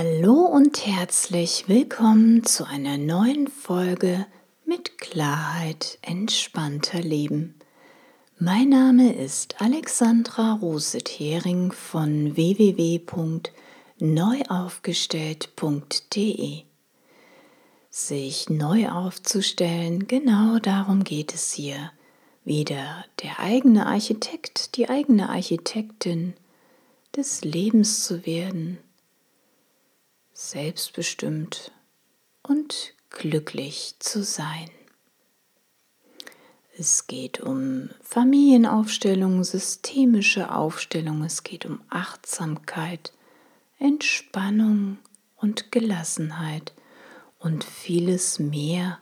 Hallo und herzlich willkommen zu einer neuen Folge mit Klarheit entspannter Leben. Mein Name ist Alexandra Rose-Thering von www.neuaufgestellt.de. Sich neu aufzustellen, genau darum geht es hier. Wieder der eigene Architekt, die eigene Architektin des Lebens zu werden selbstbestimmt und glücklich zu sein. Es geht um Familienaufstellung, systemische Aufstellung, es geht um Achtsamkeit, Entspannung und Gelassenheit und vieles mehr,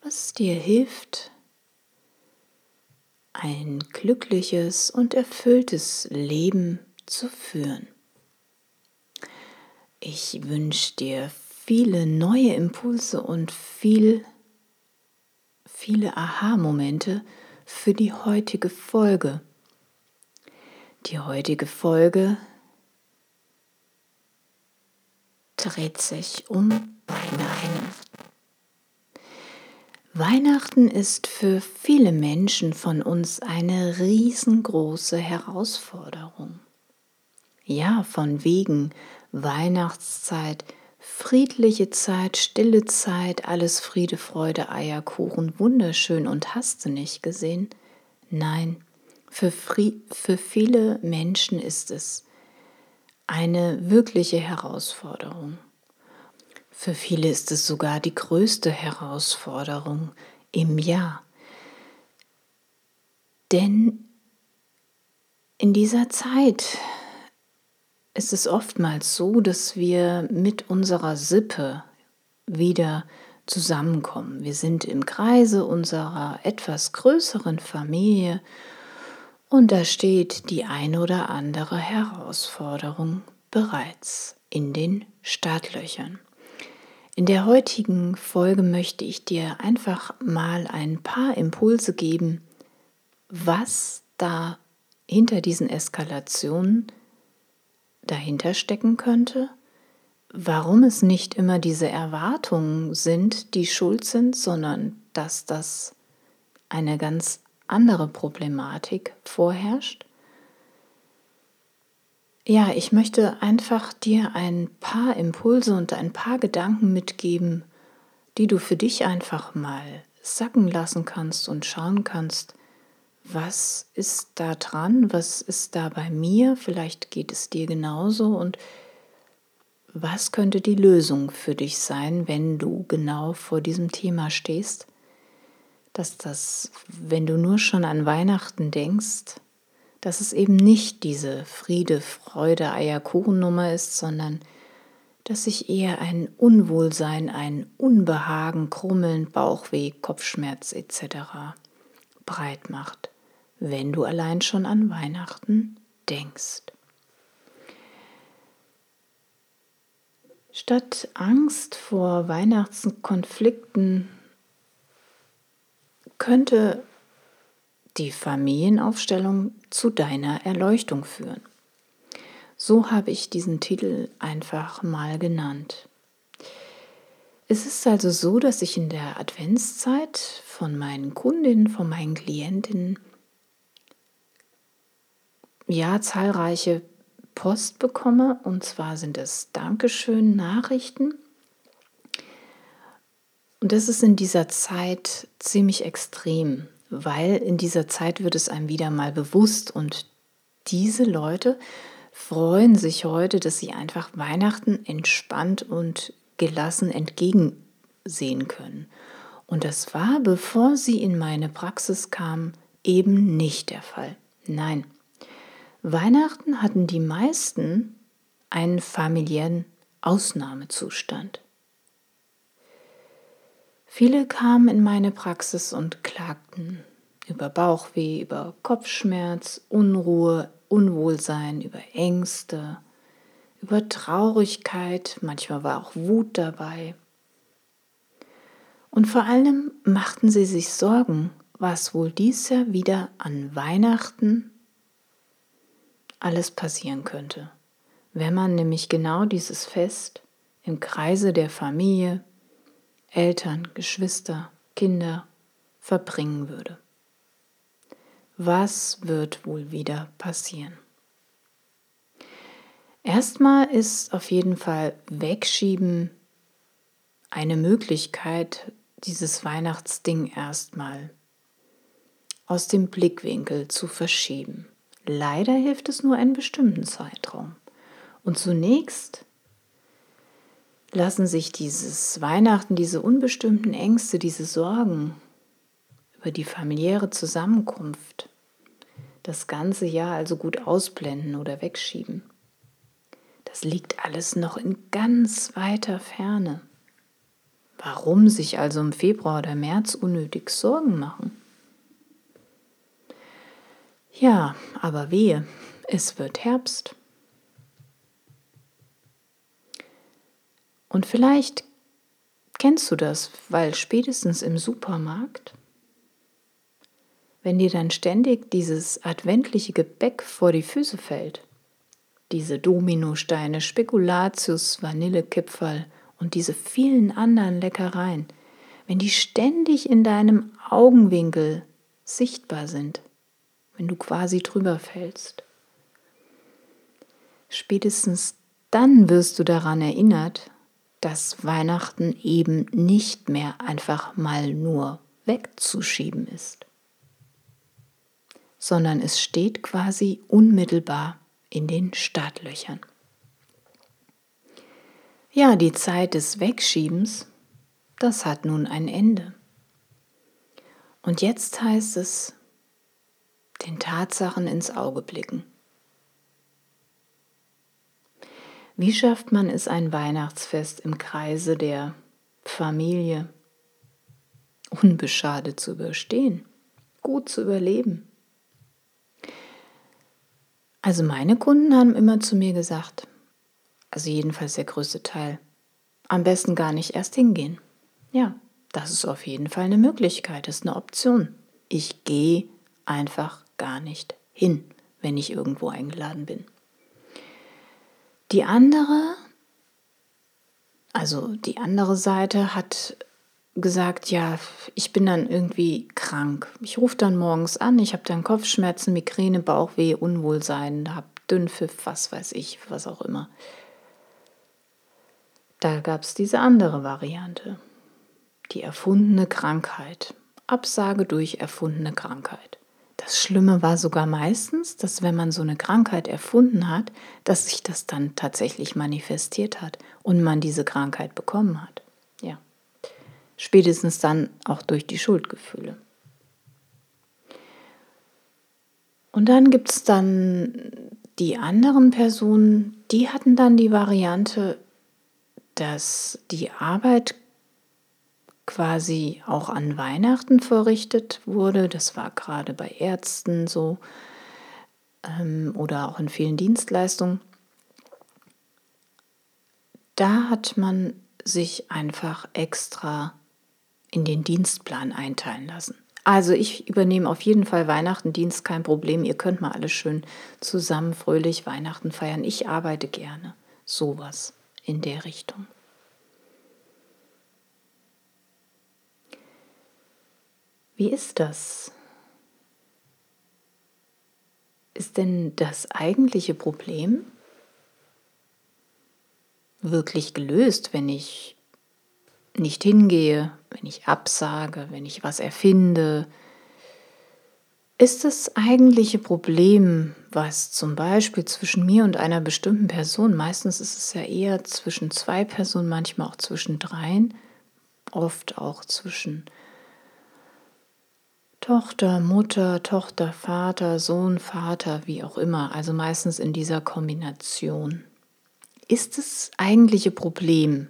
was dir hilft, ein glückliches und erfülltes Leben zu führen. Ich wünsche dir viele neue Impulse und viel, viele Aha-Momente für die heutige Folge. Die heutige Folge dreht sich um Weihnachten. Weihnachten ist für viele Menschen von uns eine riesengroße Herausforderung. Ja, von wegen Weihnachtszeit, friedliche Zeit, stille Zeit, alles Friede, Freude, Eierkuchen, wunderschön und hast du nicht gesehen? Nein, für, für viele Menschen ist es eine wirkliche Herausforderung. Für viele ist es sogar die größte Herausforderung im Jahr. Denn in dieser Zeit ist es oftmals so, dass wir mit unserer Sippe wieder zusammenkommen. Wir sind im Kreise unserer etwas größeren Familie und da steht die eine oder andere Herausforderung bereits in den Startlöchern. In der heutigen Folge möchte ich dir einfach mal ein paar Impulse geben, was da hinter diesen Eskalationen dahinter stecken könnte? Warum es nicht immer diese Erwartungen sind, die schuld sind, sondern dass das eine ganz andere Problematik vorherrscht? Ja, ich möchte einfach dir ein paar Impulse und ein paar Gedanken mitgeben, die du für dich einfach mal sacken lassen kannst und schauen kannst, was ist da dran, was ist da bei mir, vielleicht geht es dir genauso. Und was könnte die Lösung für dich sein, wenn du genau vor diesem Thema stehst, dass das, wenn du nur schon an Weihnachten denkst, dass es eben nicht diese Friede, Freude, Eierkuchennummer ist, sondern dass sich eher ein Unwohlsein, ein Unbehagen, Krummeln, Bauchweh, Kopfschmerz etc. breit macht wenn du allein schon an Weihnachten denkst. Statt Angst vor Weihnachtskonflikten könnte die Familienaufstellung zu deiner Erleuchtung führen. So habe ich diesen Titel einfach mal genannt. Es ist also so, dass ich in der Adventszeit von meinen Kundinnen, von meinen Klientinnen ja zahlreiche Post bekomme. Und zwar sind es Dankeschön-Nachrichten. Und das ist in dieser Zeit ziemlich extrem, weil in dieser Zeit wird es einem wieder mal bewusst und diese Leute freuen sich heute, dass sie einfach Weihnachten entspannt und gelassen entgegensehen können. Und das war, bevor sie in meine Praxis kamen, eben nicht der Fall. Nein, Weihnachten hatten die meisten einen familiären Ausnahmezustand. Viele kamen in meine Praxis und klagten über Bauchweh, über Kopfschmerz, Unruhe, Unwohlsein, über Ängste, über Traurigkeit, manchmal war auch Wut dabei. Und vor allem machten sie sich Sorgen, was wohl dies Jahr wieder an Weihnachten alles passieren könnte. wenn man nämlich genau dieses Fest im Kreise der Familie, Eltern, Geschwister, Kinder verbringen würde. Was wird wohl wieder passieren? Erstmal ist auf jeden Fall Wegschieben eine Möglichkeit, dieses Weihnachtsding erstmal aus dem Blickwinkel zu verschieben. Leider hilft es nur einen bestimmten Zeitraum. Und zunächst lassen sich dieses Weihnachten, diese unbestimmten Ängste, diese Sorgen über die familiäre Zusammenkunft das ganze Jahr also gut ausblenden oder wegschieben. Das liegt alles noch in ganz weiter Ferne. Warum sich also im Februar oder März unnötig Sorgen machen? Ja, aber wehe, es wird Herbst. Und vielleicht kennst du das, weil spätestens im Supermarkt, wenn dir dann ständig dieses adventliche Gebäck vor die Füße fällt, diese Dominosteine, Spekulatius, Vanillekipferl und diese vielen anderen Leckereien, wenn die ständig in deinem Augenwinkel sichtbar sind, wenn du quasi drüber fällst. Spätestens dann wirst du daran erinnert, dass Weihnachten eben nicht mehr einfach mal nur wegzuschieben ist, sondern es steht quasi unmittelbar in den Startlöchern. Ja, die Zeit des Wegschiebens, das hat nun ein Ende. Und jetzt heißt es, den Tatsachen ins Auge blicken. Wie schafft man es, ein Weihnachtsfest im Kreise der Familie unbeschadet zu überstehen, gut zu überleben? Also meine Kunden haben immer zu mir gesagt, also jedenfalls der größte Teil, am besten gar nicht erst hingehen. Ja, das ist auf jeden Fall eine Möglichkeit, das ist eine Option. Ich gehe einfach gar nicht hin, wenn ich irgendwo eingeladen bin. Die andere, also die andere Seite hat gesagt, ja, ich bin dann irgendwie krank. Ich rufe dann morgens an, ich habe dann Kopfschmerzen, Migräne, Bauchweh, Unwohlsein, habe Dünnpfiff, was weiß ich, was auch immer. Da gab es diese andere Variante, die erfundene Krankheit, Absage durch erfundene Krankheit. Das Schlimme war sogar meistens, dass wenn man so eine Krankheit erfunden hat, dass sich das dann tatsächlich manifestiert hat und man diese Krankheit bekommen hat. Ja. Spätestens dann auch durch die Schuldgefühle. Und dann gibt es dann die anderen Personen, die hatten dann die Variante, dass die Arbeit quasi auch an Weihnachten verrichtet wurde. Das war gerade bei Ärzten so ähm, oder auch in vielen Dienstleistungen. Da hat man sich einfach extra in den Dienstplan einteilen lassen. Also ich übernehme auf jeden Fall Weihnachtendienst, kein Problem. Ihr könnt mal alle schön zusammen fröhlich Weihnachten feiern. Ich arbeite gerne. Sowas in der Richtung. Wie ist das? Ist denn das eigentliche Problem wirklich gelöst, wenn ich nicht hingehe, wenn ich absage, wenn ich was erfinde? Ist das eigentliche Problem, was zum Beispiel zwischen mir und einer bestimmten Person, meistens ist es ja eher zwischen zwei Personen, manchmal auch zwischen dreien, oft auch zwischen Tochter, Mutter, Tochter, Vater, Sohn, Vater, wie auch immer, also meistens in dieser Kombination. Ist das eigentliche Problem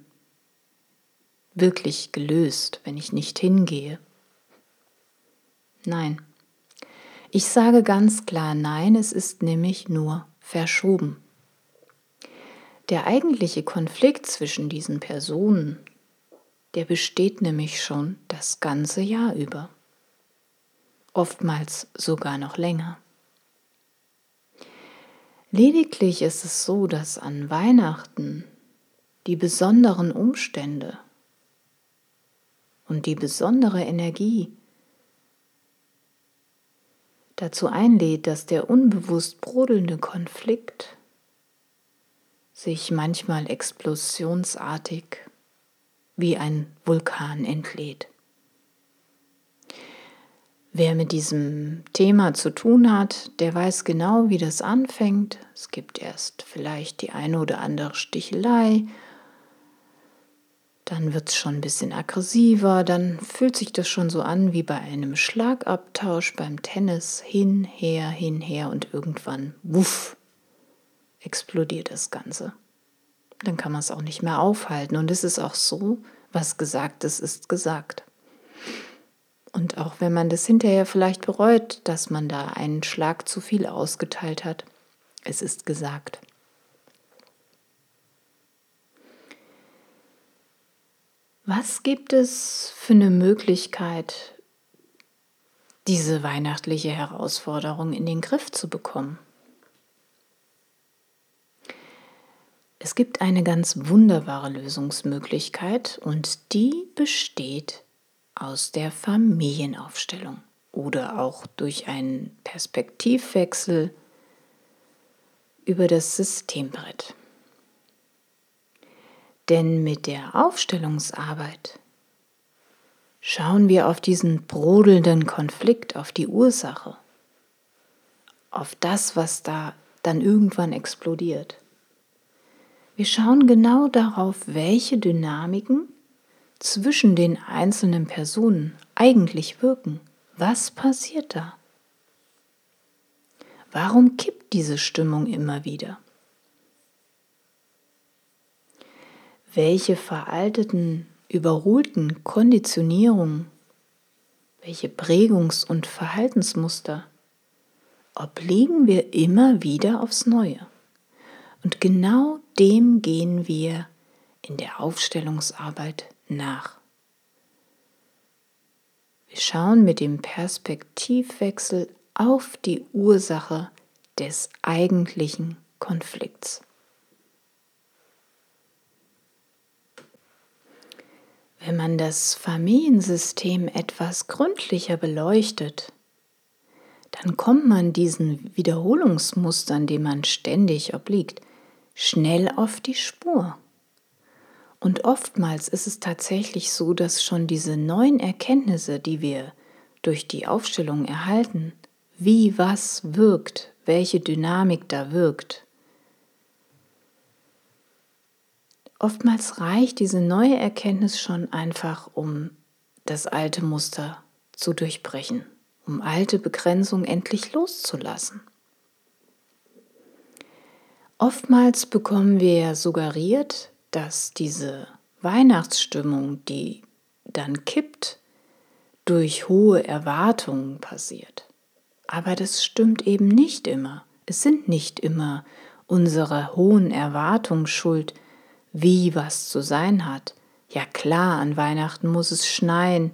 wirklich gelöst, wenn ich nicht hingehe? Nein. Ich sage ganz klar nein, es ist nämlich nur verschoben. Der eigentliche Konflikt zwischen diesen Personen, der besteht nämlich schon das ganze Jahr über oftmals sogar noch länger. Lediglich ist es so, dass an Weihnachten die besonderen Umstände und die besondere Energie dazu einlädt, dass der unbewusst brodelnde Konflikt sich manchmal explosionsartig wie ein Vulkan entlädt. Wer mit diesem Thema zu tun hat, der weiß genau, wie das anfängt. Es gibt erst vielleicht die eine oder andere Stichelei, dann wird es schon ein bisschen aggressiver, dann fühlt sich das schon so an wie bei einem Schlagabtausch beim Tennis, hin, her, hin, her und irgendwann, wuff, explodiert das Ganze. Dann kann man es auch nicht mehr aufhalten und es ist auch so, was gesagt ist, ist gesagt. Und auch wenn man das hinterher vielleicht bereut, dass man da einen Schlag zu viel ausgeteilt hat, es ist gesagt. Was gibt es für eine Möglichkeit, diese weihnachtliche Herausforderung in den Griff zu bekommen? Es gibt eine ganz wunderbare Lösungsmöglichkeit und die besteht aus der Familienaufstellung oder auch durch einen Perspektivwechsel über das Systembrett. Denn mit der Aufstellungsarbeit schauen wir auf diesen brodelnden Konflikt, auf die Ursache, auf das, was da dann irgendwann explodiert. Wir schauen genau darauf, welche Dynamiken zwischen den einzelnen Personen eigentlich wirken. Was passiert da? Warum kippt diese Stimmung immer wieder? Welche veralteten, überholten Konditionierungen, welche Prägungs- und Verhaltensmuster obliegen wir immer wieder aufs Neue? Und genau dem gehen wir in der Aufstellungsarbeit nach. Wir schauen mit dem Perspektivwechsel auf die Ursache des eigentlichen Konflikts. Wenn man das Familiensystem etwas gründlicher beleuchtet, dann kommt man diesen Wiederholungsmustern, dem man ständig obliegt, schnell auf die Spur. Und oftmals ist es tatsächlich so, dass schon diese neuen Erkenntnisse, die wir durch die Aufstellung erhalten, wie was wirkt, welche Dynamik da wirkt, oftmals reicht diese neue Erkenntnis schon einfach, um das alte Muster zu durchbrechen, um alte Begrenzungen endlich loszulassen. Oftmals bekommen wir suggeriert, dass diese Weihnachtsstimmung, die dann kippt, durch hohe Erwartungen passiert. Aber das stimmt eben nicht immer. Es sind nicht immer unsere hohen Erwartungen schuld, wie was zu sein hat. Ja klar, an Weihnachten muss es schneien.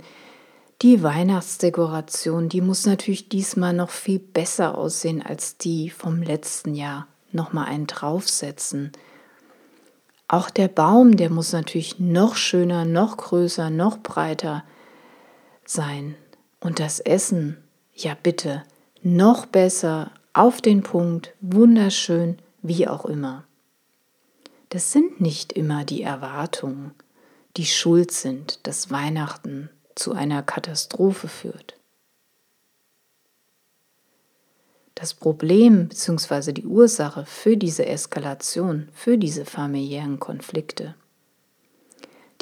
Die Weihnachtsdekoration, die muss natürlich diesmal noch viel besser aussehen als die vom letzten Jahr. Nochmal einen draufsetzen. Auch der Baum, der muss natürlich noch schöner, noch größer, noch breiter sein. Und das Essen, ja bitte, noch besser, auf den Punkt, wunderschön, wie auch immer. Das sind nicht immer die Erwartungen, die schuld sind, dass Weihnachten zu einer Katastrophe führt. Das Problem bzw. die Ursache für diese Eskalation, für diese familiären Konflikte,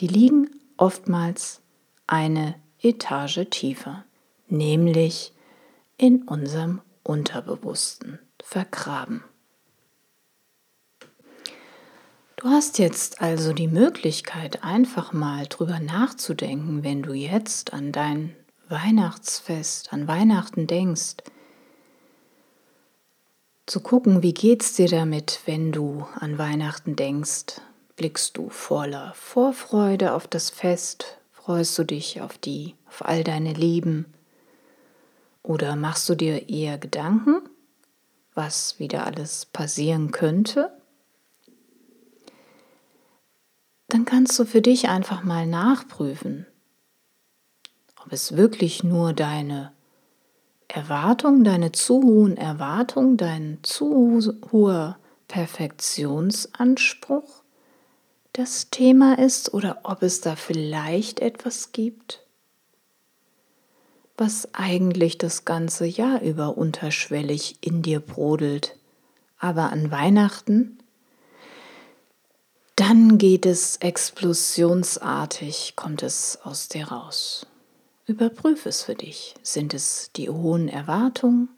die liegen oftmals eine Etage tiefer, nämlich in unserem Unterbewussten vergraben. Du hast jetzt also die Möglichkeit, einfach mal drüber nachzudenken, wenn du jetzt an dein Weihnachtsfest, an Weihnachten denkst, zu gucken, wie geht's dir damit, wenn du an Weihnachten denkst. Blickst du voller Vorfreude auf das Fest? Freust du dich auf die, auf all deine Lieben? Oder machst du dir eher Gedanken? was wieder alles passieren könnte, dann kannst du für dich einfach mal nachprüfen, ob es wirklich nur deine Erwartung, deine zu hohen Erwartungen, dein zu hoher Perfektionsanspruch das Thema ist oder ob es da vielleicht etwas gibt, was eigentlich das ganze Jahr über unterschwellig in dir brodelt. Aber an Weihnachten, dann geht es explosionsartig, kommt es aus dir raus. Überprüfe es für dich. Sind es die hohen Erwartungen,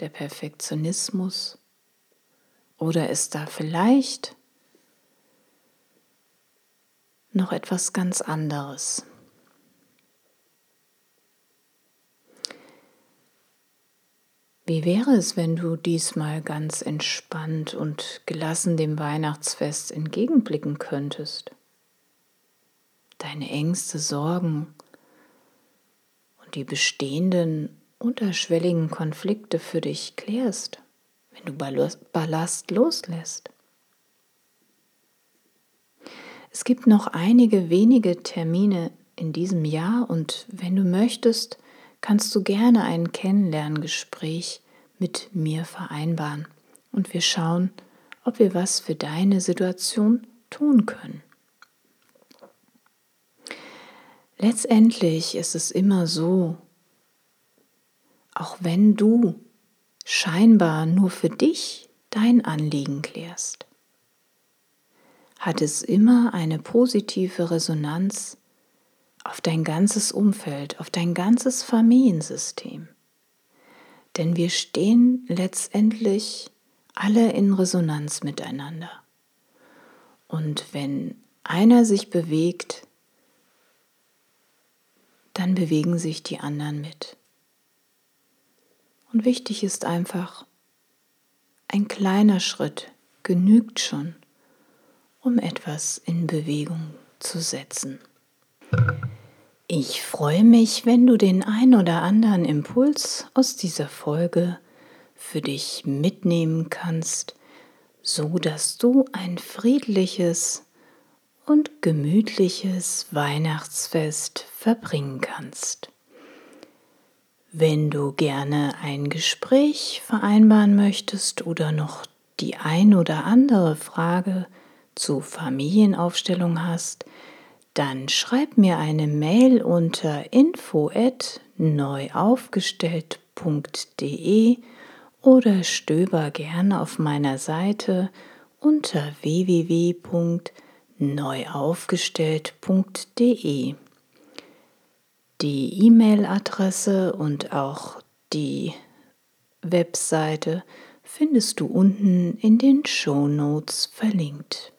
der Perfektionismus? Oder ist da vielleicht noch etwas ganz anderes. Wie wäre es, wenn du diesmal ganz entspannt und gelassen dem Weihnachtsfest entgegenblicken könntest? Deine Ängste, Sorgen und die bestehenden unterschwelligen Konflikte für dich klärst, wenn du Ballast loslässt. Es gibt noch einige wenige Termine in diesem Jahr und wenn du möchtest, kannst du gerne ein Kennenlerngespräch mit mir vereinbaren und wir schauen, ob wir was für deine Situation tun können. Letztendlich ist es immer so, auch wenn du scheinbar nur für dich dein Anliegen klärst, hat es immer eine positive Resonanz auf dein ganzes Umfeld, auf dein ganzes Familiensystem. Denn wir stehen letztendlich alle in Resonanz miteinander. Und wenn einer sich bewegt, dann bewegen sich die anderen mit. Und wichtig ist einfach, ein kleiner Schritt genügt schon um etwas in Bewegung zu setzen. Ich freue mich, wenn du den ein oder anderen Impuls aus dieser Folge für dich mitnehmen kannst, so dass du ein friedliches und gemütliches Weihnachtsfest verbringen kannst. Wenn du gerne ein Gespräch vereinbaren möchtest oder noch die ein oder andere Frage zu Familienaufstellung hast, dann schreib mir eine Mail unter info@neuaufgestellt.de oder stöber gerne auf meiner Seite unter www.neuaufgestellt.de. Die E-Mail-Adresse und auch die Webseite findest du unten in den Show Notes verlinkt.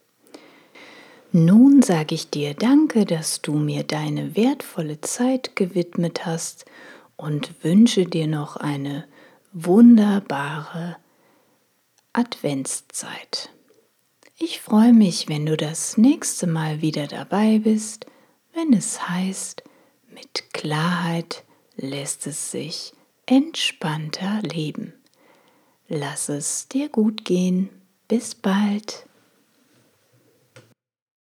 Nun sage ich dir danke, dass du mir deine wertvolle Zeit gewidmet hast und wünsche dir noch eine wunderbare Adventszeit. Ich freue mich, wenn du das nächste Mal wieder dabei bist, wenn es heißt, mit Klarheit lässt es sich entspannter leben. Lass es dir gut gehen. Bis bald.